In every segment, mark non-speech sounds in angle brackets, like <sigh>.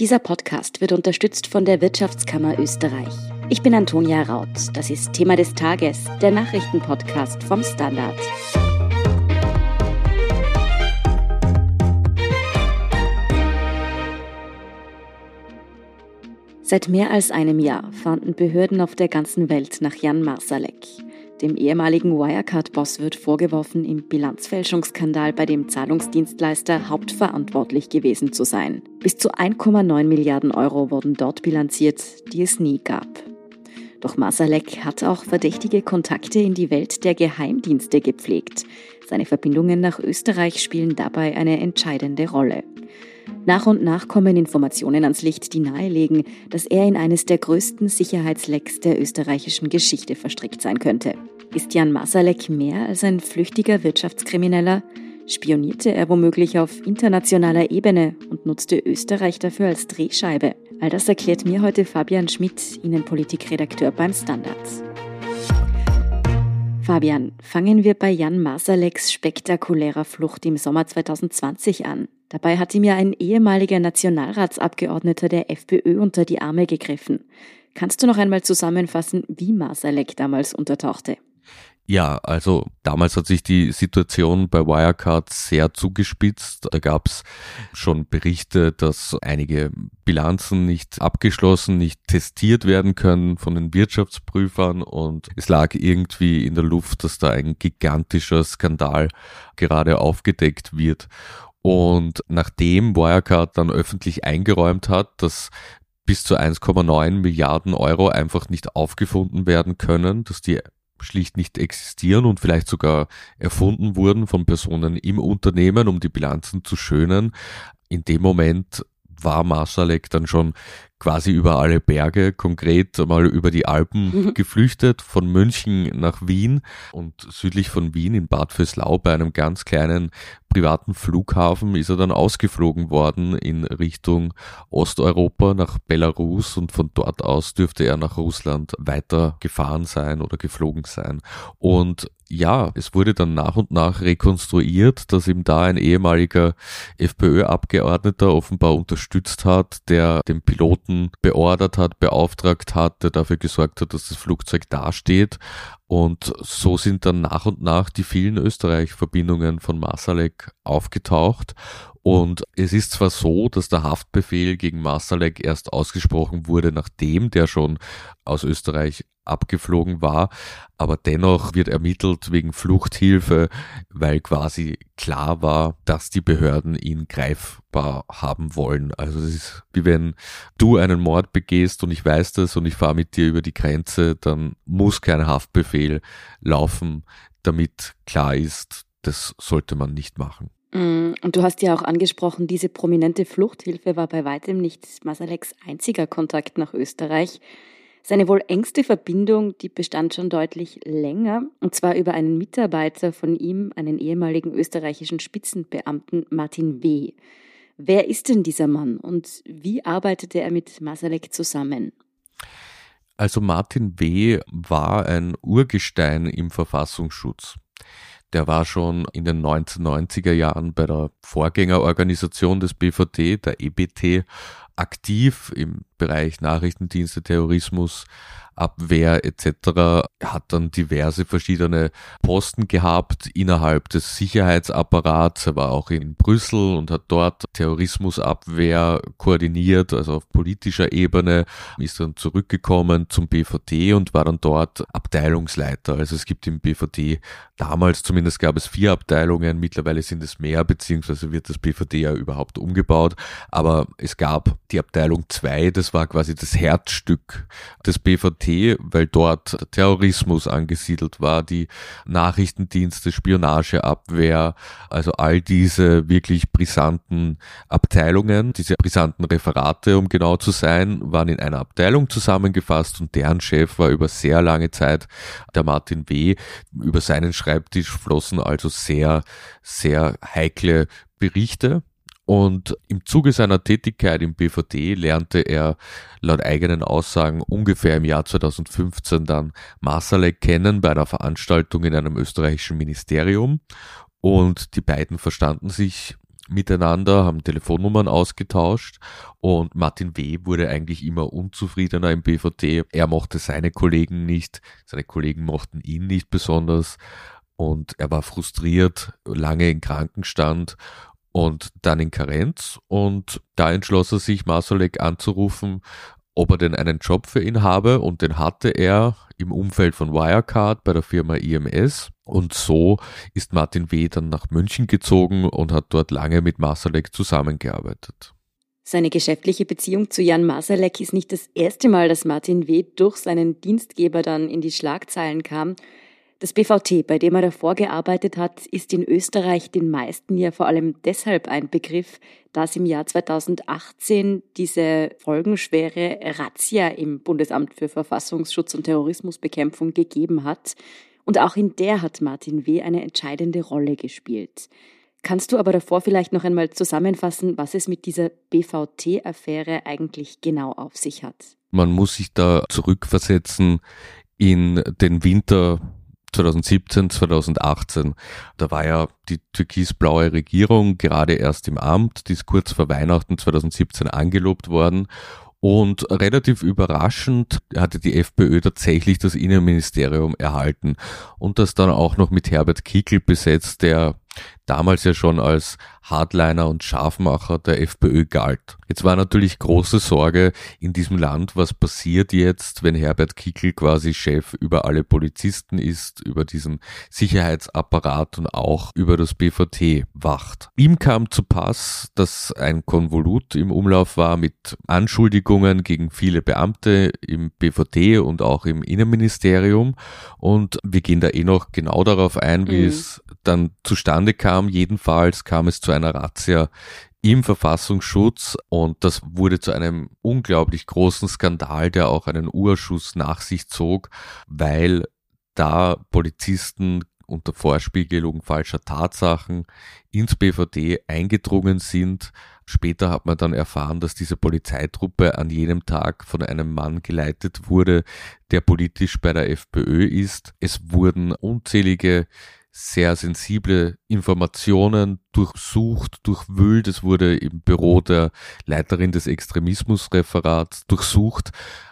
Dieser Podcast wird unterstützt von der Wirtschaftskammer Österreich. Ich bin Antonia Raut. Das ist Thema des Tages, der Nachrichtenpodcast vom Standard. Seit mehr als einem Jahr fahnden Behörden auf der ganzen Welt nach Jan Marsalek. Dem ehemaligen Wirecard-Boss wird vorgeworfen, im Bilanzfälschungsskandal bei dem Zahlungsdienstleister hauptverantwortlich gewesen zu sein. Bis zu 1,9 Milliarden Euro wurden dort bilanziert, die es nie gab. Doch Masalek hat auch verdächtige Kontakte in die Welt der Geheimdienste gepflegt. Seine Verbindungen nach Österreich spielen dabei eine entscheidende Rolle. Nach und nach kommen Informationen ans Licht, die nahelegen, dass er in eines der größten Sicherheitslecks der österreichischen Geschichte verstrickt sein könnte. Ist Jan Masalek mehr als ein flüchtiger Wirtschaftskrimineller? Spionierte er womöglich auf internationaler Ebene und nutzte Österreich dafür als Drehscheibe? All das erklärt mir heute Fabian Schmidt, Innenpolitikredakteur beim Standards. Fabian, fangen wir bei Jan Masaleks spektakulärer Flucht im Sommer 2020 an. Dabei hat ihm ja ein ehemaliger Nationalratsabgeordneter der FPÖ unter die Arme gegriffen. Kannst du noch einmal zusammenfassen, wie Masalek damals untertauchte? Ja, also damals hat sich die Situation bei Wirecard sehr zugespitzt. Da gab es schon Berichte, dass einige Bilanzen nicht abgeschlossen, nicht testiert werden können von den Wirtschaftsprüfern und es lag irgendwie in der Luft, dass da ein gigantischer Skandal gerade aufgedeckt wird. Und nachdem Wirecard dann öffentlich eingeräumt hat, dass bis zu 1,9 Milliarden Euro einfach nicht aufgefunden werden können, dass die schlicht nicht existieren und vielleicht sogar erfunden wurden von Personen im Unternehmen, um die Bilanzen zu schönen. In dem Moment war Marsalek dann schon quasi über alle Berge, konkret mal über die Alpen mhm. <laughs> geflüchtet, von München nach Wien und südlich von Wien in Bad Vöslau bei einem ganz kleinen privaten Flughafen ist er dann ausgeflogen worden in Richtung Osteuropa nach Belarus und von dort aus dürfte er nach Russland weiter gefahren sein oder geflogen sein. Und ja, es wurde dann nach und nach rekonstruiert, dass ihm da ein ehemaliger FPÖ-Abgeordneter offenbar unterstützt hat, der den Piloten beordert hat, beauftragt hat, der dafür gesorgt hat, dass das Flugzeug dasteht. Und so sind dann nach und nach die vielen Österreich-Verbindungen von Masalek aufgetaucht. Und es ist zwar so, dass der Haftbefehl gegen Masalek erst ausgesprochen wurde, nachdem der schon aus Österreich abgeflogen war, aber dennoch wird ermittelt wegen Fluchthilfe, weil quasi klar war, dass die Behörden ihn greifbar haben wollen. Also es ist wie wenn du einen Mord begehst und ich weiß das und ich fahre mit dir über die Grenze, dann muss kein Haftbefehl laufen, damit klar ist, das sollte man nicht machen. Mm, und du hast ja auch angesprochen, diese prominente Fluchthilfe war bei weitem nicht Masaleks einziger Kontakt nach Österreich. Seine wohl engste Verbindung, die bestand schon deutlich länger, und zwar über einen Mitarbeiter von ihm, einen ehemaligen österreichischen Spitzenbeamten Martin W. Wer ist denn dieser Mann und wie arbeitete er mit Masalek zusammen? Also Martin W. war ein Urgestein im Verfassungsschutz. Der war schon in den 1990er Jahren bei der Vorgängerorganisation des BVD, der EBT, aktiv im Bereich Nachrichtendienste, Terrorismus, Abwehr etc. hat dann diverse verschiedene Posten gehabt innerhalb des Sicherheitsapparats. Er war auch in Brüssel und hat dort Terrorismusabwehr koordiniert, also auf politischer Ebene, ist dann zurückgekommen zum BVD und war dann dort Abteilungsleiter. Also es gibt im BVD damals zumindest gab es vier Abteilungen, mittlerweile sind es mehr, beziehungsweise wird das BVD ja überhaupt umgebaut. Aber es gab die Abteilung 2, das war quasi das Herzstück des BVD weil dort Terrorismus angesiedelt war, die Nachrichtendienste, Spionageabwehr, also all diese wirklich brisanten Abteilungen, diese brisanten Referate, um genau zu sein, waren in einer Abteilung zusammengefasst und deren Chef war über sehr lange Zeit der Martin W. Über seinen Schreibtisch flossen also sehr, sehr heikle Berichte und im Zuge seiner Tätigkeit im BVD lernte er laut eigenen Aussagen ungefähr im Jahr 2015 dann Masalek kennen bei einer Veranstaltung in einem österreichischen Ministerium. Und die beiden verstanden sich miteinander, haben Telefonnummern ausgetauscht und Martin W. wurde eigentlich immer unzufriedener im BVD. Er mochte seine Kollegen nicht, seine Kollegen mochten ihn nicht besonders und er war frustriert, lange in Krankenstand und dann in Karenz und da entschloss er sich, Masolek anzurufen, ob er denn einen Job für ihn habe und den hatte er im Umfeld von Wirecard bei der Firma IMS und so ist Martin W. dann nach München gezogen und hat dort lange mit Masalek zusammengearbeitet. Seine geschäftliche Beziehung zu Jan Masalek ist nicht das erste Mal, dass Martin W. durch seinen Dienstgeber dann in die Schlagzeilen kam. Das BVT, bei dem er davor gearbeitet hat, ist in Österreich den meisten ja vor allem deshalb ein Begriff, da es im Jahr 2018 diese folgenschwere Razzia im Bundesamt für Verfassungsschutz und Terrorismusbekämpfung gegeben hat. Und auch in der hat Martin W. eine entscheidende Rolle gespielt. Kannst du aber davor vielleicht noch einmal zusammenfassen, was es mit dieser BVT-Affäre eigentlich genau auf sich hat? Man muss sich da zurückversetzen in den Winter 2017, 2018. Da war ja die türkisblaue Regierung gerade erst im Amt, die ist kurz vor Weihnachten 2017 angelobt worden und relativ überraschend hatte die FPÖ tatsächlich das Innenministerium erhalten und das dann auch noch mit Herbert Kickl besetzt, der damals ja schon als Hardliner und Scharfmacher der FPÖ galt. Jetzt war natürlich große Sorge in diesem Land, was passiert jetzt, wenn Herbert Kickl quasi Chef über alle Polizisten ist, über diesen Sicherheitsapparat und auch über das BVT wacht. Ihm kam zu Pass, dass ein Konvolut im Umlauf war mit Anschuldigungen gegen viele Beamte im BVT und auch im Innenministerium und wir gehen da eh noch genau darauf ein, wie mhm. es dann zustande kam. Jedenfalls kam es zu einer Razzia im Verfassungsschutz und das wurde zu einem unglaublich großen Skandal, der auch einen Urschuss nach sich zog, weil da Polizisten unter Vorspiegelung falscher Tatsachen ins BVD eingedrungen sind. Später hat man dann erfahren, dass diese Polizeitruppe an jenem Tag von einem Mann geleitet wurde, der politisch bei der FPÖ ist. Es wurden unzählige sehr sensible Informationen durchsucht, durchwühlt. Es wurde im Büro der Leiterin des Extremismusreferats durchsucht.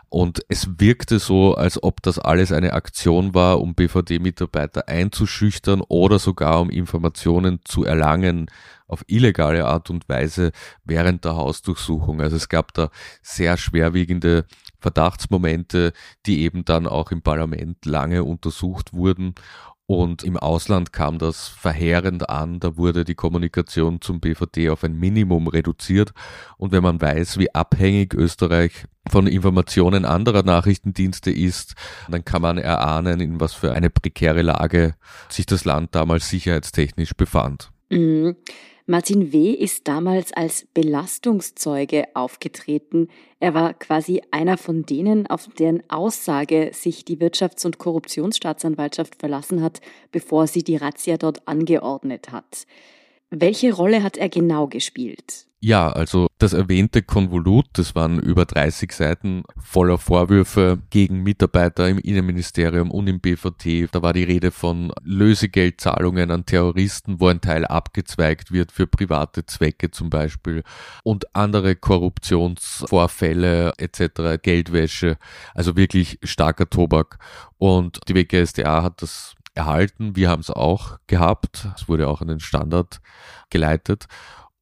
Und es wirkte so, als ob das alles eine Aktion war, um BVD-Mitarbeiter einzuschüchtern oder sogar um Informationen zu erlangen auf illegale Art und Weise während der Hausdurchsuchung. Also es gab da sehr schwerwiegende Verdachtsmomente, die eben dann auch im Parlament lange untersucht wurden. Und im Ausland kam das verheerend an, da wurde die Kommunikation zum BVD auf ein Minimum reduziert. Und wenn man weiß, wie abhängig Österreich von Informationen anderer Nachrichtendienste ist, dann kann man erahnen, in was für eine prekäre Lage sich das Land damals sicherheitstechnisch befand. Mhm. Martin W. ist damals als Belastungszeuge aufgetreten. Er war quasi einer von denen, auf deren Aussage sich die Wirtschafts- und Korruptionsstaatsanwaltschaft verlassen hat, bevor sie die Razzia dort angeordnet hat. Welche Rolle hat er genau gespielt? Ja, also das erwähnte Konvolut, das waren über 30 Seiten voller Vorwürfe gegen Mitarbeiter im Innenministerium und im BVT. Da war die Rede von Lösegeldzahlungen an Terroristen, wo ein Teil abgezweigt wird für private Zwecke zum Beispiel und andere Korruptionsvorfälle etc., Geldwäsche, also wirklich starker Tobak. Und die WGSDA hat das erhalten. Wir haben es auch gehabt. Es wurde auch an den Standard geleitet.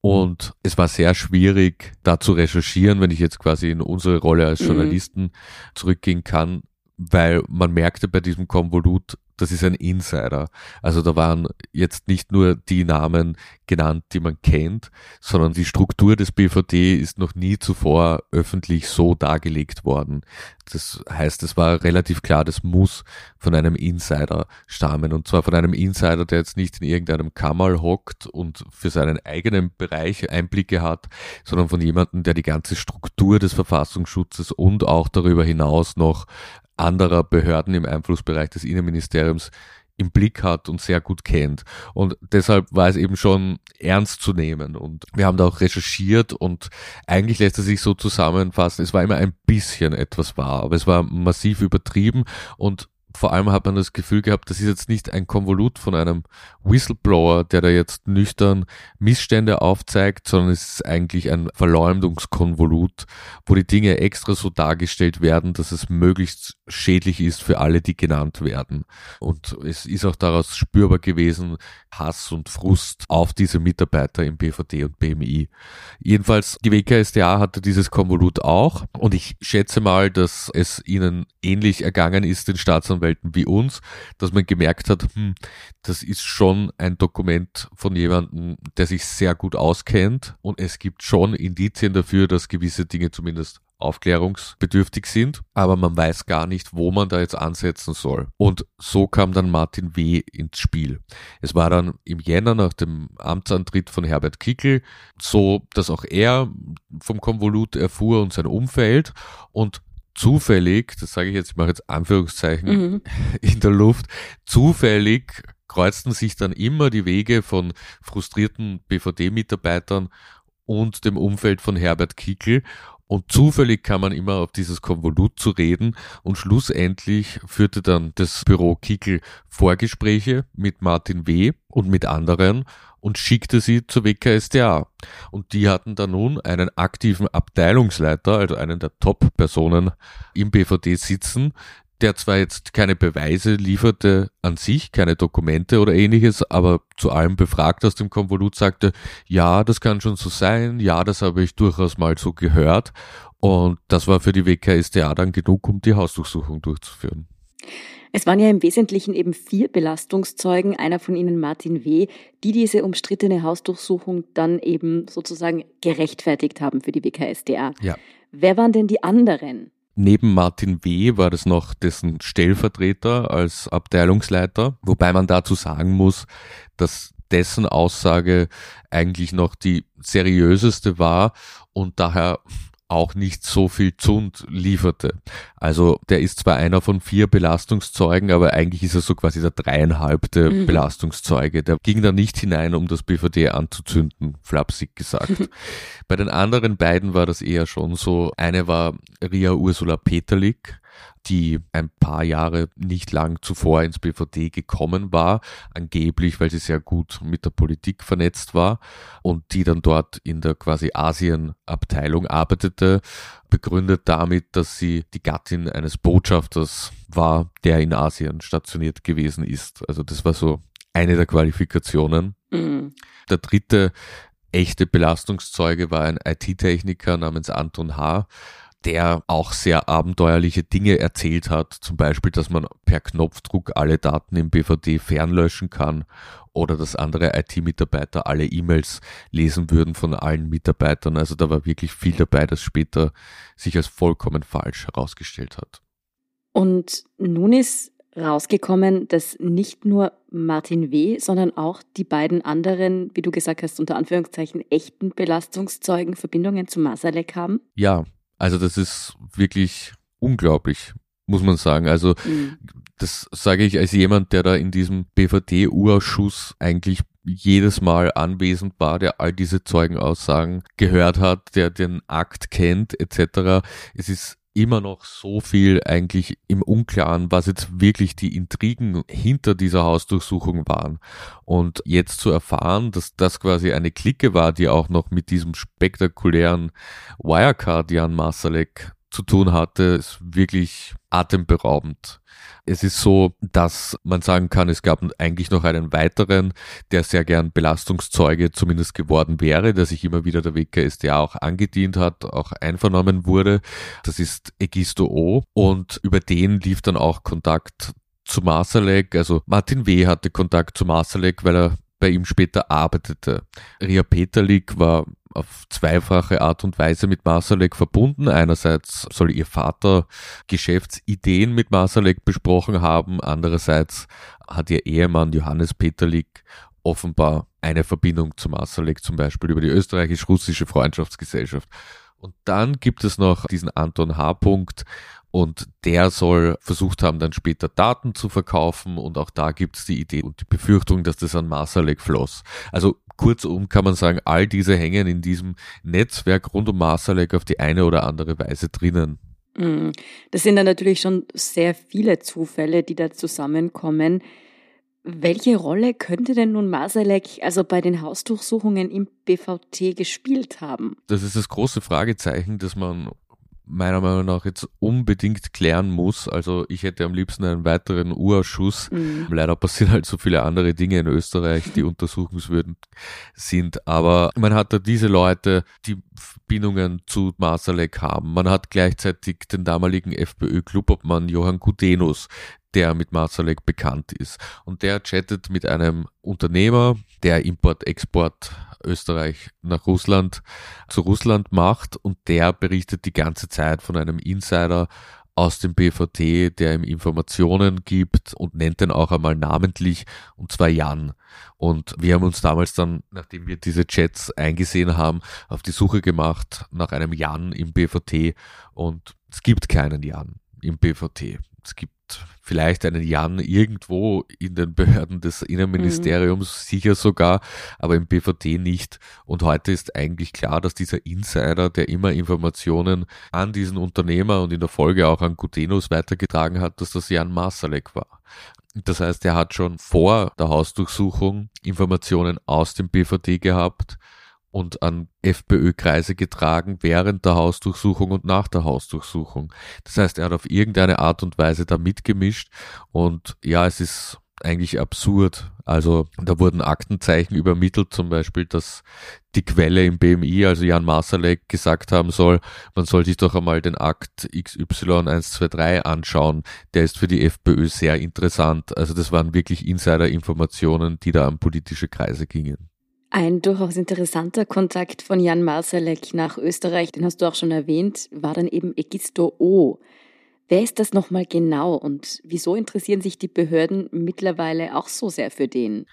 Und es war sehr schwierig, da zu recherchieren, wenn ich jetzt quasi in unsere Rolle als mhm. Journalisten mhm. zurückgehen kann, weil man merkte bei diesem Konvolut, das ist ein Insider. Also da waren jetzt nicht nur die Namen genannt, die man kennt, sondern die Struktur des BVD ist noch nie zuvor öffentlich so dargelegt worden. Das heißt, es war relativ klar, das muss von einem Insider stammen. Und zwar von einem Insider, der jetzt nicht in irgendeinem Kammerl hockt und für seinen eigenen Bereich Einblicke hat, sondern von jemandem, der die ganze Struktur des Verfassungsschutzes und auch darüber hinaus noch anderer Behörden im Einflussbereich des Innenministeriums im Blick hat und sehr gut kennt. Und deshalb war es eben schon ernst zu nehmen. Und wir haben da auch recherchiert und eigentlich lässt es sich so zusammenfassen, es war immer ein bisschen etwas wahr, aber es war massiv übertrieben und vor allem hat man das Gefühl gehabt, das ist jetzt nicht ein Konvolut von einem Whistleblower, der da jetzt nüchtern Missstände aufzeigt, sondern es ist eigentlich ein Verleumdungskonvolut, wo die Dinge extra so dargestellt werden, dass es möglichst schädlich ist für alle, die genannt werden. Und es ist auch daraus spürbar gewesen, Hass und Frust auf diese Mitarbeiter im BVD und BMI. Jedenfalls, die WKSDA hatte dieses Konvolut auch und ich schätze mal, dass es ihnen ähnlich ergangen ist, den Staatsanwälten wie uns, dass man gemerkt hat, hm, das ist schon ein Dokument von jemandem, der sich sehr gut auskennt und es gibt schon Indizien dafür, dass gewisse Dinge zumindest aufklärungsbedürftig sind, aber man weiß gar nicht, wo man da jetzt ansetzen soll. Und so kam dann Martin W. ins Spiel. Es war dann im Jänner nach dem Amtsantritt von Herbert Kickel so, dass auch er vom Konvolut erfuhr und sein Umfeld und zufällig, das sage ich jetzt, ich mache jetzt Anführungszeichen mhm. <laughs> in der Luft, zufällig kreuzten sich dann immer die Wege von frustrierten BVD-Mitarbeitern und dem Umfeld von Herbert Kickel und zufällig kam man immer auf dieses Konvolut zu reden und schlussendlich führte dann das Büro Kickel Vorgespräche mit Martin W. und mit anderen und schickte sie zur WKSDA. Und die hatten dann nun einen aktiven Abteilungsleiter, also einen der Top-Personen im BVD sitzen, der zwar jetzt keine Beweise lieferte an sich, keine Dokumente oder ähnliches, aber zu allem befragt aus dem Konvolut sagte, ja, das kann schon so sein, ja, das habe ich durchaus mal so gehört. Und das war für die WKSDA dann genug, um die Hausdurchsuchung durchzuführen. Es waren ja im Wesentlichen eben vier Belastungszeugen, einer von ihnen Martin W., die diese umstrittene Hausdurchsuchung dann eben sozusagen gerechtfertigt haben für die WKSDA. Ja. Wer waren denn die anderen? Neben Martin W. war das noch dessen Stellvertreter als Abteilungsleiter, wobei man dazu sagen muss, dass dessen Aussage eigentlich noch die seriöseste war und daher auch nicht so viel Zund lieferte. Also der ist zwar einer von vier Belastungszeugen, aber eigentlich ist er so quasi der dreieinhalbte mhm. Belastungszeuge. Der ging da nicht hinein, um das BVD anzuzünden, flapsig gesagt. <laughs> Bei den anderen beiden war das eher schon so. Eine war Ria Ursula Peterlik, die ein paar Jahre nicht lang zuvor ins BVD gekommen war, angeblich, weil sie sehr gut mit der Politik vernetzt war und die dann dort in der quasi Asien-Abteilung arbeitete, begründet damit, dass sie die Gattin eines Botschafters war, der in Asien stationiert gewesen ist. Also das war so eine der Qualifikationen. Mhm. Der dritte echte Belastungszeuge war ein IT-Techniker namens Anton H., der auch sehr abenteuerliche Dinge erzählt hat, zum Beispiel, dass man per Knopfdruck alle Daten im BVD fernlöschen kann oder dass andere IT-Mitarbeiter alle E-Mails lesen würden von allen Mitarbeitern. Also da war wirklich viel dabei, das später sich als vollkommen falsch herausgestellt hat. Und nun ist rausgekommen, dass nicht nur Martin W., sondern auch die beiden anderen, wie du gesagt hast, unter Anführungszeichen echten Belastungszeugen Verbindungen zu Masalek haben? Ja, also das ist wirklich unglaublich, muss man sagen. Also mhm. das sage ich als jemand, der da in diesem BVD-Urausschuss eigentlich jedes Mal anwesend war, der all diese Zeugenaussagen gehört hat, der den Akt kennt etc. Es ist immer noch so viel eigentlich im Unklaren, was jetzt wirklich die Intrigen hinter dieser Hausdurchsuchung waren. Und jetzt zu erfahren, dass das quasi eine Clique war, die auch noch mit diesem spektakulären Wirecard Jan Masalek zu tun hatte, ist wirklich atemberaubend. Es ist so, dass man sagen kann, es gab eigentlich noch einen weiteren, der sehr gern Belastungszeuge zumindest geworden wäre, der sich immer wieder der WKSDA auch angedient hat, auch einvernommen wurde. Das ist Egisto O. Und über den lief dann auch Kontakt zu Masalek. Also Martin W. hatte Kontakt zu Masalek, weil er bei ihm später arbeitete. Ria Peterlik war auf zweifache Art und Weise mit Masalek verbunden. Einerseits soll ihr Vater Geschäftsideen mit Masalek besprochen haben, andererseits hat ihr Ehemann Johannes Peterlik offenbar eine Verbindung zu Masalek, zum Beispiel über die österreichisch-russische Freundschaftsgesellschaft. Und dann gibt es noch diesen Anton H. Punkt und der soll versucht haben, dann später Daten zu verkaufen und auch da gibt es die Idee und die Befürchtung, dass das an Masalek floss. Also Kurzum kann man sagen, all diese hängen in diesem Netzwerk rund um Masalek auf die eine oder andere Weise drinnen. Mm, das sind dann natürlich schon sehr viele Zufälle, die da zusammenkommen. Welche Rolle könnte denn nun Masalek also bei den Hausdurchsuchungen im BVT gespielt haben? Das ist das große Fragezeichen, das man meiner Meinung nach jetzt unbedingt klären muss. Also ich hätte am liebsten einen weiteren Urausschuss. Mhm. Leider passieren halt so viele andere Dinge in Österreich, die <laughs> untersuchungswürdig sind. Aber man hat da diese Leute, die Verbindungen zu Masalek haben. Man hat gleichzeitig den damaligen FPÖ-Clubobmann Johann Gudenus, der mit Masalek bekannt ist. Und der chattet mit einem Unternehmer, der Import-Export Österreich nach Russland zu Russland macht und der berichtet die ganze Zeit von einem Insider aus dem BVT, der ihm Informationen gibt und nennt den auch einmal namentlich, und zwar Jan. Und wir haben uns damals dann, nachdem wir diese Chats eingesehen haben, auf die Suche gemacht nach einem Jan im BVT und es gibt keinen Jan im BVT. Es gibt vielleicht einen Jan irgendwo in den Behörden des Innenministeriums, mhm. sicher sogar, aber im BVD nicht. Und heute ist eigentlich klar, dass dieser Insider, der immer Informationen an diesen Unternehmer und in der Folge auch an Gutenus weitergetragen hat, dass das Jan Masalek war. Das heißt, er hat schon vor der Hausdurchsuchung Informationen aus dem BVD gehabt, und an FPÖ-Kreise getragen während der Hausdurchsuchung und nach der Hausdurchsuchung. Das heißt, er hat auf irgendeine Art und Weise da mitgemischt und ja, es ist eigentlich absurd. Also da wurden Aktenzeichen übermittelt, zum Beispiel, dass die Quelle im BMI, also Jan Masalek, gesagt haben soll, man soll sich doch einmal den Akt XY123 anschauen. Der ist für die FPÖ sehr interessant. Also das waren wirklich Insider-Informationen, die da an politische Kreise gingen. Ein durchaus interessanter Kontakt von Jan Marsalek nach Österreich, den hast du auch schon erwähnt, war dann eben Egisto O. Wer ist das nochmal genau und wieso interessieren sich die Behörden mittlerweile auch so sehr für den?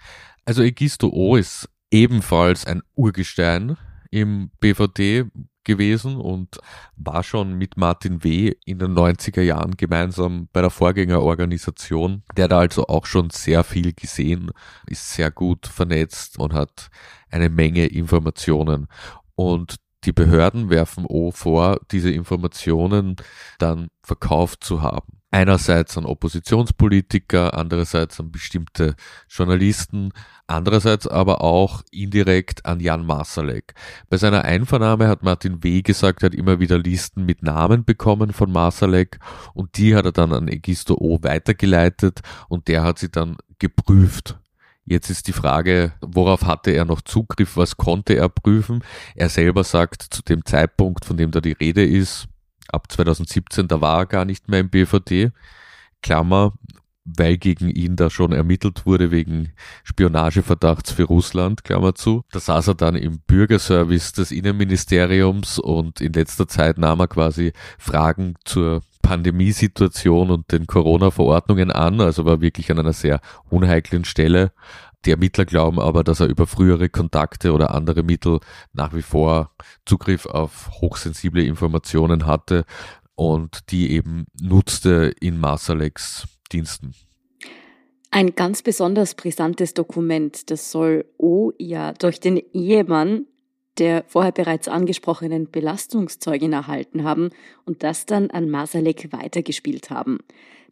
Also Egisto O ist ebenfalls ein Urgestein im BVD, gewesen und war schon mit Martin W. in den 90er Jahren gemeinsam bei der Vorgängerorganisation, der da also auch schon sehr viel gesehen, ist sehr gut vernetzt und hat eine Menge Informationen. Und die Behörden werfen O vor, diese Informationen dann verkauft zu haben einerseits an Oppositionspolitiker, andererseits an bestimmte Journalisten, andererseits aber auch indirekt an Jan Masalek. Bei seiner Einvernahme hat Martin W. gesagt, er hat immer wieder Listen mit Namen bekommen von Masalek und die hat er dann an Egisto O. weitergeleitet und der hat sie dann geprüft. Jetzt ist die Frage, worauf hatte er noch Zugriff, was konnte er prüfen? Er selber sagt, zu dem Zeitpunkt, von dem da die Rede ist, ab 2017, da war er gar nicht mehr im BVD. Klammer, weil gegen ihn da schon ermittelt wurde wegen Spionageverdachts für Russland, Klammer zu. Da saß er dann im Bürgerservice des Innenministeriums und in letzter Zeit nahm er quasi Fragen zur Pandemiesituation und den Corona-Verordnungen an, also war wirklich an einer sehr unheiklen Stelle. Die Ermittler glauben aber, dass er über frühere Kontakte oder andere Mittel nach wie vor Zugriff auf hochsensible Informationen hatte und die eben nutzte in Masaleks Diensten. Ein ganz besonders brisantes Dokument, das soll O ja durch den Ehemann der vorher bereits angesprochenen Belastungszeugin erhalten haben und das dann an Masalek weitergespielt haben.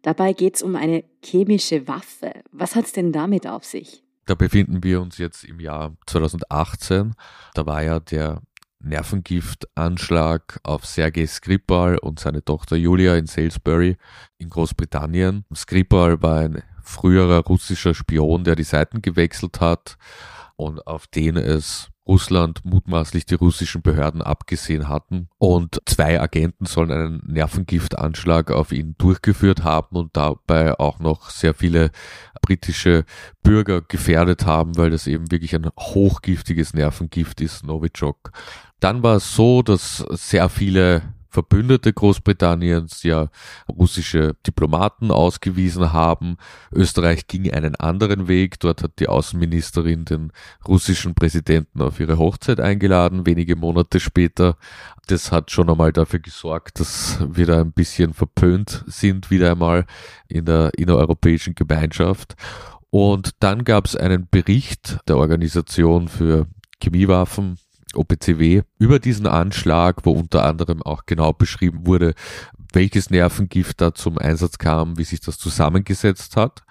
Dabei geht es um eine chemische Waffe. Was hat es denn damit auf sich? Da befinden wir uns jetzt im Jahr 2018. Da war ja der Nervengiftanschlag auf Sergei Skripal und seine Tochter Julia in Salisbury in Großbritannien. Skripal war ein früherer russischer Spion, der die Seiten gewechselt hat und auf den es Russland mutmaßlich die russischen Behörden abgesehen hatten. Und zwei Agenten sollen einen Nervengiftanschlag auf ihn durchgeführt haben und dabei auch noch sehr viele britische Bürger gefährdet haben, weil das eben wirklich ein hochgiftiges Nervengift ist, Novichok. Dann war es so, dass sehr viele Verbündete Großbritanniens ja russische Diplomaten ausgewiesen haben. Österreich ging einen anderen Weg. Dort hat die Außenministerin den russischen Präsidenten auf ihre Hochzeit eingeladen, wenige Monate später. Das hat schon einmal dafür gesorgt, dass wir da ein bisschen verpönt sind, wieder einmal in der innereuropäischen Gemeinschaft. Und dann gab es einen Bericht der Organisation für Chemiewaffen OPCW über diesen Anschlag, wo unter anderem auch genau beschrieben wurde, welches Nervengift da zum Einsatz kam, wie sich das zusammengesetzt hat.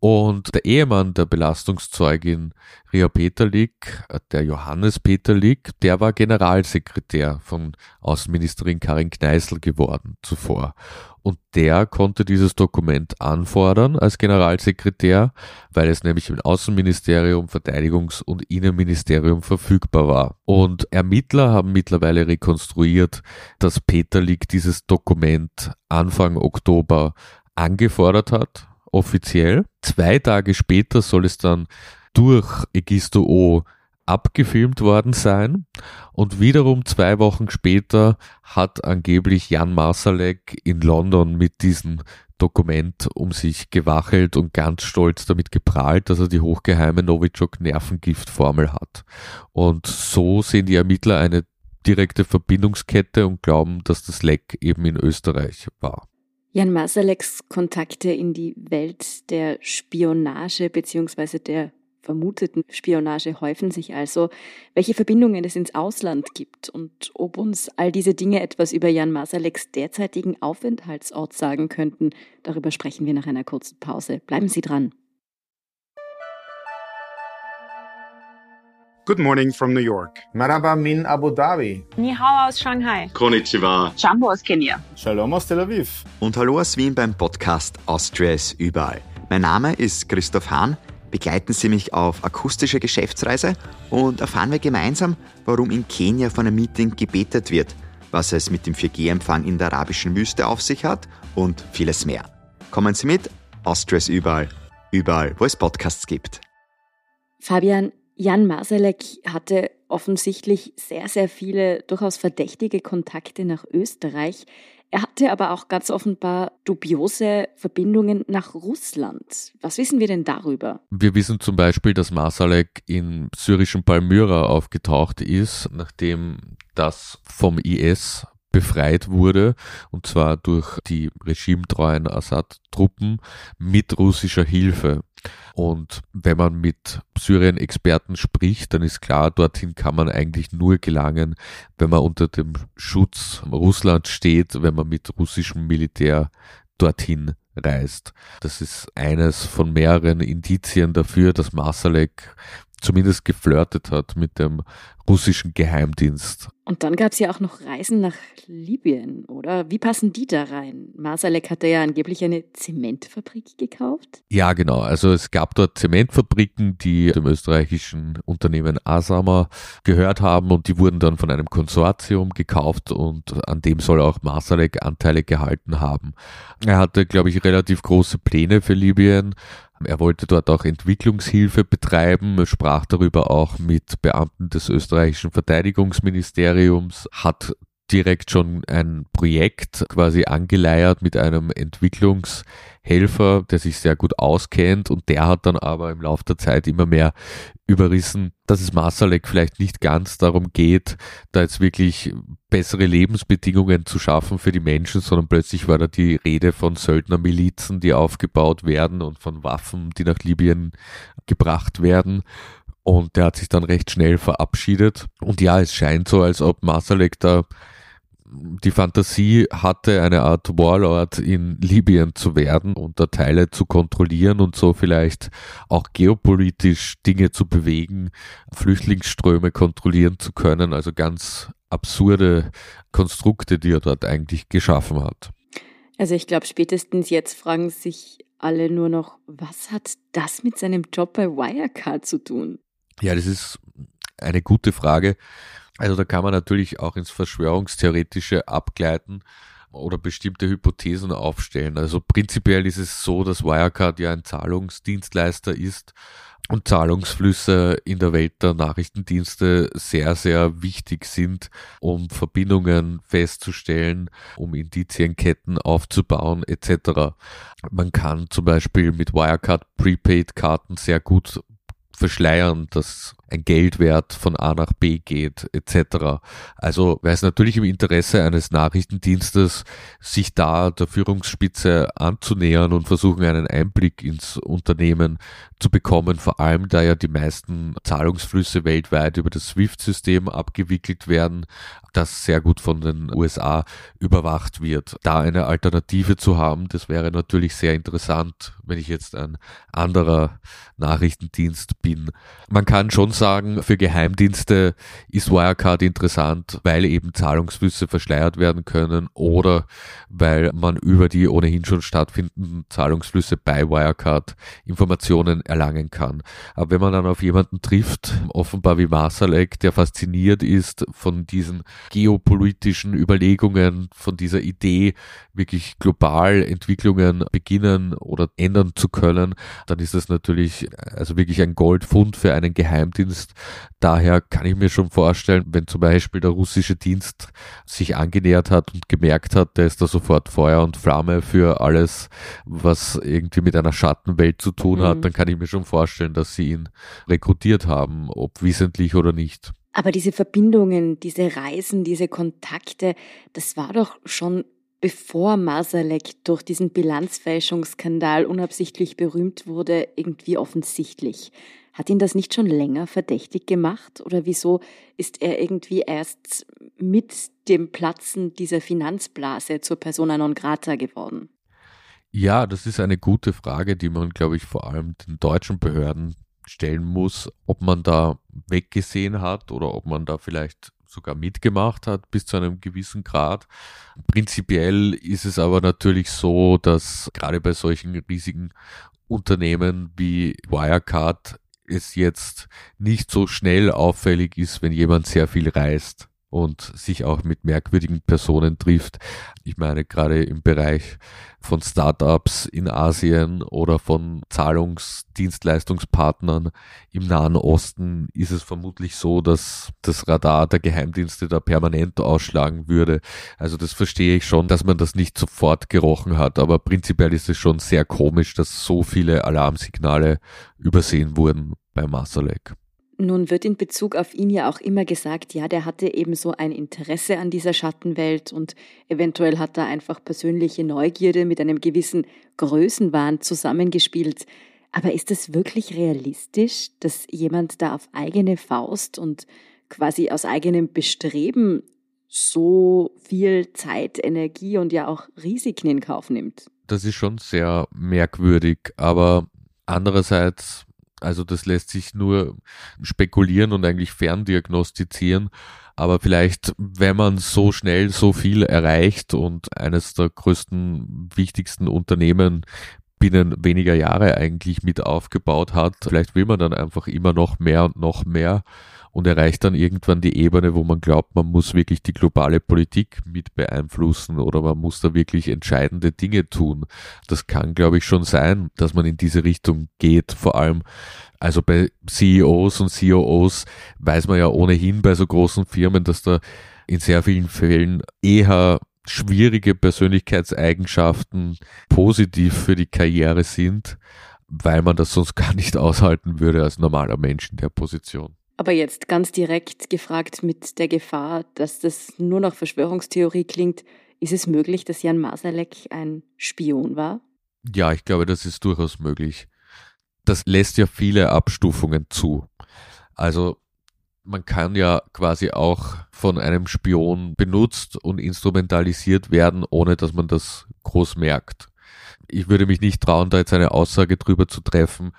Und der Ehemann der Belastungszeugin Ria Peterlik, der Johannes Peterlik, der war Generalsekretär von Außenministerin Karin Kneißl geworden zuvor. Und der konnte dieses Dokument anfordern als Generalsekretär, weil es nämlich im Außenministerium, Verteidigungs- und Innenministerium verfügbar war. Und Ermittler haben mittlerweile rekonstruiert, dass Peterlik dieses Dokument Anfang Oktober angefordert hat offiziell. Zwei Tage später soll es dann durch Egisto O abgefilmt worden sein und wiederum zwei Wochen später hat angeblich Jan Marsalek in London mit diesem Dokument um sich gewachelt und ganz stolz damit geprahlt, dass er die hochgeheime Novichok-Nervengiftformel hat. Und so sehen die Ermittler eine direkte Verbindungskette und glauben, dass das Leck eben in Österreich war. Jan Masaleks Kontakte in die Welt der Spionage bzw. der vermuteten Spionage häufen sich also, welche Verbindungen es ins Ausland gibt und ob uns all diese Dinge etwas über Jan Masaleks derzeitigen Aufenthaltsort sagen könnten, darüber sprechen wir nach einer kurzen Pause. Bleiben Sie dran. Good morning from New York. Maraba min Abu Dhabi. Ni hao aus Shanghai. Konnichiwa. Jambo aus Kenia. Shalom aus Tel Aviv. Und hallo aus Wien beim Podcast Austria ist überall. Mein Name ist Christoph Hahn. Begleiten Sie mich auf akustische Geschäftsreise und erfahren wir gemeinsam, warum in Kenia von einem Meeting gebetet wird, was es mit dem 4G-Empfang in der arabischen Wüste auf sich hat und vieles mehr. Kommen Sie mit, Austria ist überall, überall, wo es Podcasts gibt. Fabian, Jan Masalek hatte offensichtlich sehr, sehr viele durchaus verdächtige Kontakte nach Österreich. Er hatte aber auch ganz offenbar dubiose Verbindungen nach Russland. Was wissen wir denn darüber? Wir wissen zum Beispiel, dass Masalek in syrischen Palmyra aufgetaucht ist, nachdem das vom IS befreit wurde, und zwar durch die regimetreuen Assad-Truppen mit russischer Hilfe. Und wenn man mit Syrien-Experten spricht, dann ist klar, dorthin kann man eigentlich nur gelangen, wenn man unter dem Schutz Russlands steht, wenn man mit russischem Militär dorthin reist. Das ist eines von mehreren Indizien dafür, dass Masalek zumindest geflirtet hat mit dem russischen Geheimdienst. Und dann gab es ja auch noch Reisen nach Libyen, oder? Wie passen die da rein? Masalek hatte ja angeblich eine Zementfabrik gekauft. Ja, genau. Also es gab dort Zementfabriken, die dem österreichischen Unternehmen Asama gehört haben und die wurden dann von einem Konsortium gekauft und an dem soll auch Masalek Anteile gehalten haben. Er hatte, glaube ich, relativ große Pläne für Libyen er wollte dort auch Entwicklungshilfe betreiben, sprach darüber auch mit Beamten des österreichischen Verteidigungsministeriums, hat direkt schon ein Projekt quasi angeleiert mit einem Entwicklungshelfer, der sich sehr gut auskennt und der hat dann aber im Laufe der Zeit immer mehr überrissen, dass es Masalek vielleicht nicht ganz darum geht, da jetzt wirklich bessere Lebensbedingungen zu schaffen für die Menschen, sondern plötzlich war da die Rede von Söldnermilizen, die aufgebaut werden und von Waffen, die nach Libyen gebracht werden. Und der hat sich dann recht schnell verabschiedet. Und ja, es scheint so, als ob Masalek da die Fantasie hatte, eine Art Warlord in Libyen zu werden und da Teile zu kontrollieren und so vielleicht auch geopolitisch Dinge zu bewegen, Flüchtlingsströme kontrollieren zu können, also ganz absurde Konstrukte, die er dort eigentlich geschaffen hat. Also ich glaube, spätestens jetzt fragen sich alle nur noch, was hat das mit seinem Job bei Wirecard zu tun? Ja, das ist eine gute Frage. Also da kann man natürlich auch ins Verschwörungstheoretische abgleiten oder bestimmte Hypothesen aufstellen. Also prinzipiell ist es so, dass Wirecard ja ein Zahlungsdienstleister ist und Zahlungsflüsse in der Welt der Nachrichtendienste sehr, sehr wichtig sind, um Verbindungen festzustellen, um Indizienketten aufzubauen etc. Man kann zum Beispiel mit Wirecard Prepaid-Karten sehr gut verschleiern, dass ein Geldwert von A nach B geht, etc. Also wäre es natürlich im Interesse eines Nachrichtendienstes, sich da der Führungsspitze anzunähern und versuchen, einen Einblick ins Unternehmen zu bekommen, vor allem da ja die meisten Zahlungsflüsse weltweit über das SWIFT-System abgewickelt werden, das sehr gut von den USA überwacht wird. Da eine Alternative zu haben, das wäre natürlich sehr interessant, wenn ich jetzt ein anderer Nachrichtendienst bin. Man kann schon sagen, für Geheimdienste ist Wirecard interessant, weil eben Zahlungsflüsse verschleiert werden können oder weil man über die ohnehin schon stattfindenden Zahlungsflüsse bei Wirecard Informationen erlangen kann. Aber wenn man dann auf jemanden trifft, offenbar wie Masalek, der fasziniert ist von diesen geopolitischen Überlegungen, von dieser Idee, wirklich global Entwicklungen beginnen oder ändern zu können, dann ist das natürlich also wirklich ein Goldfund für einen Geheimdienst. Daher kann ich mir schon vorstellen, wenn zum Beispiel der russische Dienst sich angenähert hat und gemerkt hat, der ist da sofort Feuer und Flamme für alles, was irgendwie mit einer Schattenwelt zu tun hat, mhm. dann kann ich mir schon vorstellen, dass sie ihn rekrutiert haben, ob wissentlich oder nicht. Aber diese Verbindungen, diese Reisen, diese Kontakte, das war doch schon bevor Masalek durch diesen Bilanzfälschungsskandal unabsichtlich berühmt wurde, irgendwie offensichtlich. Hat ihn das nicht schon länger verdächtig gemacht oder wieso ist er irgendwie erst mit dem Platzen dieser Finanzblase zur Persona non grata geworden? Ja, das ist eine gute Frage, die man, glaube ich, vor allem den deutschen Behörden stellen muss, ob man da weggesehen hat oder ob man da vielleicht sogar mitgemacht hat bis zu einem gewissen Grad. Prinzipiell ist es aber natürlich so, dass gerade bei solchen riesigen Unternehmen wie Wirecard es jetzt nicht so schnell auffällig ist, wenn jemand sehr viel reist und sich auch mit merkwürdigen Personen trifft. Ich meine, gerade im Bereich von Startups in Asien oder von Zahlungsdienstleistungspartnern im Nahen Osten ist es vermutlich so, dass das Radar der Geheimdienste da permanent ausschlagen würde. Also das verstehe ich schon, dass man das nicht sofort gerochen hat, aber prinzipiell ist es schon sehr komisch, dass so viele Alarmsignale übersehen wurden bei Masalek. Nun wird in Bezug auf ihn ja auch immer gesagt, ja, der hatte eben so ein Interesse an dieser Schattenwelt und eventuell hat da einfach persönliche Neugierde mit einem gewissen Größenwahn zusammengespielt. Aber ist es wirklich realistisch, dass jemand da auf eigene Faust und quasi aus eigenem Bestreben so viel Zeit, Energie und ja auch Risiken in Kauf nimmt? Das ist schon sehr merkwürdig, aber andererseits also das lässt sich nur spekulieren und eigentlich ferndiagnostizieren. Aber vielleicht, wenn man so schnell so viel erreicht und eines der größten, wichtigsten Unternehmen binnen weniger Jahre eigentlich mit aufgebaut hat, vielleicht will man dann einfach immer noch mehr und noch mehr und erreicht dann irgendwann die Ebene, wo man glaubt, man muss wirklich die globale Politik mit beeinflussen oder man muss da wirklich entscheidende Dinge tun. Das kann, glaube ich, schon sein, dass man in diese Richtung geht. Vor allem, also bei CEOs und COOs weiß man ja ohnehin bei so großen Firmen, dass da in sehr vielen Fällen eher schwierige Persönlichkeitseigenschaften positiv für die Karriere sind, weil man das sonst gar nicht <laughs> aushalten würde als normaler Mensch in der Position. Aber jetzt ganz direkt gefragt mit der Gefahr, dass das nur noch Verschwörungstheorie klingt, ist es möglich, dass Jan Masalek ein Spion war? Ja, ich glaube, das ist durchaus möglich. Das lässt ja viele Abstufungen zu. Also man kann ja quasi auch von einem Spion benutzt und instrumentalisiert werden, ohne dass man das groß merkt. Ich würde mich nicht trauen, da jetzt eine Aussage drüber zu treffen,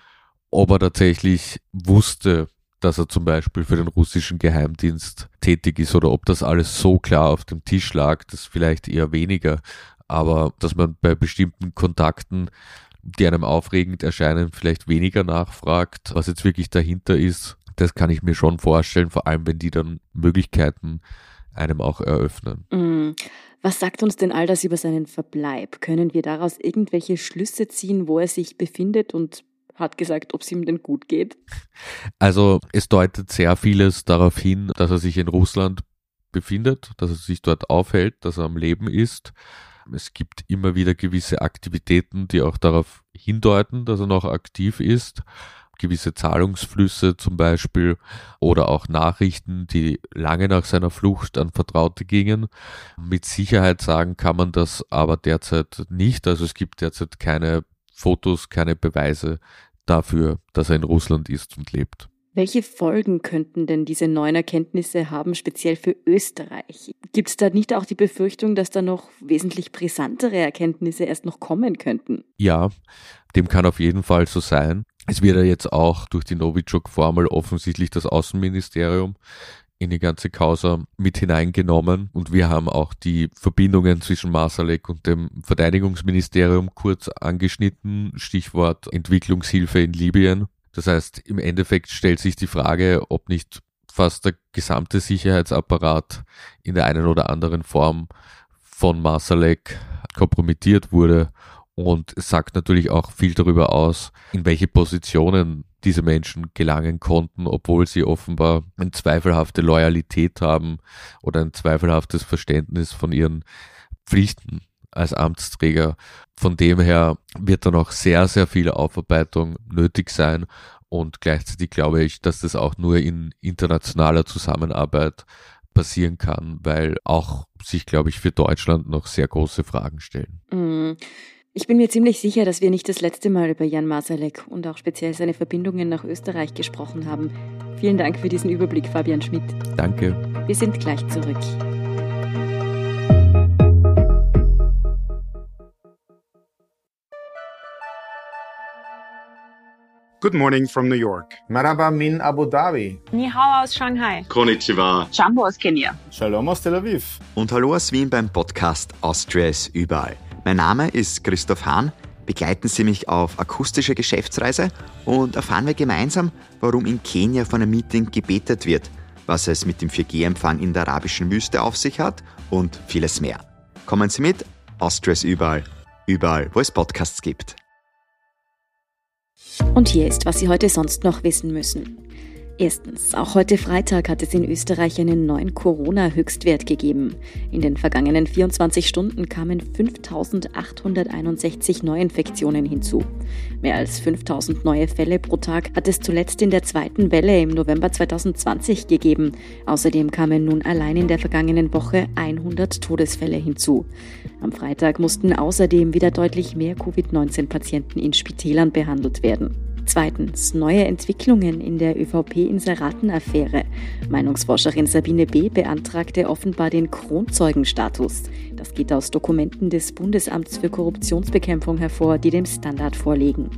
ob er tatsächlich wusste, dass er zum Beispiel für den russischen Geheimdienst tätig ist oder ob das alles so klar auf dem Tisch lag, das vielleicht eher weniger. Aber dass man bei bestimmten Kontakten, die einem aufregend erscheinen, vielleicht weniger nachfragt, was jetzt wirklich dahinter ist, das kann ich mir schon vorstellen, vor allem wenn die dann Möglichkeiten einem auch eröffnen. Mm. Was sagt uns denn all das über seinen Verbleib? Können wir daraus irgendwelche Schlüsse ziehen, wo er sich befindet und hat gesagt, ob es ihm denn gut geht? Also es deutet sehr vieles darauf hin, dass er sich in Russland befindet, dass er sich dort aufhält, dass er am Leben ist. Es gibt immer wieder gewisse Aktivitäten, die auch darauf hindeuten, dass er noch aktiv ist. gewisse Zahlungsflüsse zum Beispiel oder auch Nachrichten, die lange nach seiner Flucht an Vertraute gingen. Mit Sicherheit sagen kann man das aber derzeit nicht. Also es gibt derzeit keine Fotos, keine Beweise dafür, dass er in Russland ist und lebt. Welche Folgen könnten denn diese neuen Erkenntnisse haben, speziell für Österreich? Gibt es da nicht auch die Befürchtung, dass da noch wesentlich brisantere Erkenntnisse erst noch kommen könnten? Ja, dem kann auf jeden Fall so sein. Es wird ja jetzt auch durch die Novichok-Formel offensichtlich das Außenministerium in die ganze Causa mit hineingenommen und wir haben auch die Verbindungen zwischen Masalek und dem Verteidigungsministerium kurz angeschnitten, Stichwort Entwicklungshilfe in Libyen. Das heißt, im Endeffekt stellt sich die Frage, ob nicht fast der gesamte Sicherheitsapparat in der einen oder anderen Form von Masalek kompromittiert wurde und es sagt natürlich auch viel darüber aus, in welche Positionen diese Menschen gelangen konnten, obwohl sie offenbar eine zweifelhafte Loyalität haben oder ein zweifelhaftes Verständnis von ihren Pflichten als Amtsträger. Von dem her wird da noch sehr, sehr viel Aufarbeitung nötig sein und gleichzeitig glaube ich, dass das auch nur in internationaler Zusammenarbeit passieren kann, weil auch sich, glaube ich, für Deutschland noch sehr große Fragen stellen. Mm. Ich bin mir ziemlich sicher, dass wir nicht das letzte Mal über Jan Masalek und auch speziell seine Verbindungen nach Österreich gesprochen haben. Vielen Dank für diesen Überblick, Fabian Schmidt. Danke. Wir sind gleich zurück. Good morning from New York. Maraba min Abu Dhabi. Ni hao aus Shanghai. Konnichiwa. Jumbo aus Kenia. Shalom aus Tel Aviv. Und hallo aus Wien beim Podcast Austria ist überall. Mein Name ist Christoph Hahn. Begleiten Sie mich auf akustische Geschäftsreise und erfahren wir gemeinsam, warum in Kenia von einem Meeting gebetet wird, was es mit dem 4G-Empfang in der arabischen Wüste auf sich hat und vieles mehr. Kommen Sie mit, Austria ist überall, überall, wo es Podcasts gibt. Und hier ist, was Sie heute sonst noch wissen müssen. Erstens, auch heute Freitag hat es in Österreich einen neuen Corona-Höchstwert gegeben. In den vergangenen 24 Stunden kamen 5.861 Neuinfektionen hinzu. Mehr als 5.000 neue Fälle pro Tag hat es zuletzt in der zweiten Welle im November 2020 gegeben. Außerdem kamen nun allein in der vergangenen Woche 100 Todesfälle hinzu. Am Freitag mussten außerdem wieder deutlich mehr Covid-19-Patienten in Spitälern behandelt werden. Zweitens, neue Entwicklungen in der ÖVP-Inseraten-Affäre. Meinungsforscherin Sabine B. beantragte offenbar den Kronzeugenstatus. Das geht aus Dokumenten des Bundesamts für Korruptionsbekämpfung hervor, die dem Standard vorliegen.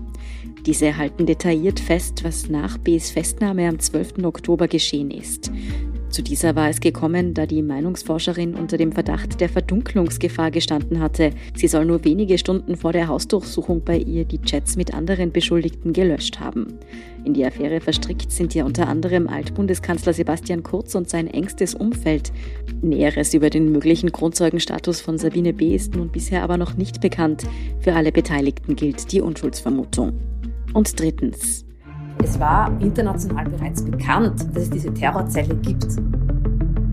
Diese halten detailliert fest, was nach Bs Festnahme am 12. Oktober geschehen ist. Zu dieser war es gekommen, da die Meinungsforscherin unter dem Verdacht der Verdunklungsgefahr gestanden hatte. Sie soll nur wenige Stunden vor der Hausdurchsuchung bei ihr die Chats mit anderen Beschuldigten gelöscht haben. In die Affäre verstrickt sind ja unter anderem Altbundeskanzler Sebastian Kurz und sein engstes Umfeld. Näheres über den möglichen Kronzeugenstatus von Sabine B. ist nun bisher aber noch nicht bekannt. Für alle Beteiligten gilt die Unschuldsvermutung. Und drittens. Es war international bereits bekannt, dass es diese Terrorzelle gibt.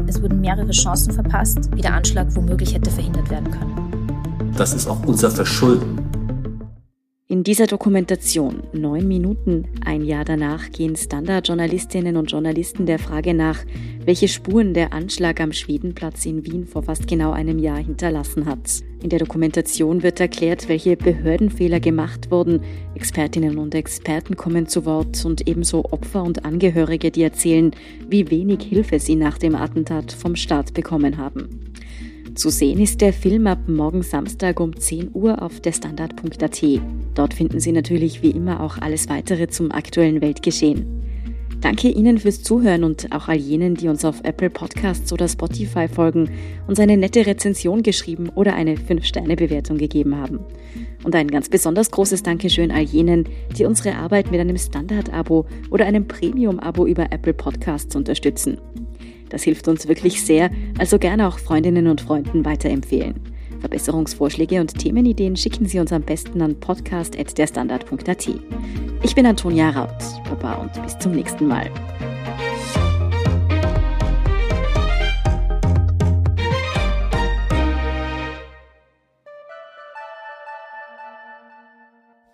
Es wurden mehrere Chancen verpasst, wie der Anschlag womöglich hätte verhindert werden können. Das ist auch unser Verschulden. In dieser Dokumentation, neun Minuten, ein Jahr danach, gehen Standardjournalistinnen und Journalisten der Frage nach, welche Spuren der Anschlag am Schwedenplatz in Wien vor fast genau einem Jahr hinterlassen hat. In der Dokumentation wird erklärt, welche Behördenfehler gemacht wurden. Expertinnen und Experten kommen zu Wort und ebenso Opfer und Angehörige, die erzählen, wie wenig Hilfe sie nach dem Attentat vom Staat bekommen haben. Zu sehen ist der Film ab morgen Samstag um 10 Uhr auf der Standard.at. Dort finden Sie natürlich wie immer auch alles weitere zum aktuellen Weltgeschehen. Danke Ihnen fürs Zuhören und auch all jenen, die uns auf Apple Podcasts oder Spotify folgen, uns eine nette Rezension geschrieben oder eine 5-Sterne-Bewertung gegeben haben. Und ein ganz besonders großes Dankeschön all jenen, die unsere Arbeit mit einem Standard-Abo oder einem Premium-Abo über Apple Podcasts unterstützen. Das hilft uns wirklich sehr, also gerne auch Freundinnen und Freunden weiterempfehlen. Verbesserungsvorschläge und Themenideen schicken Sie uns am besten an podcast.derstandard.at. Ich bin Antonia Raut, Baba und bis zum nächsten Mal.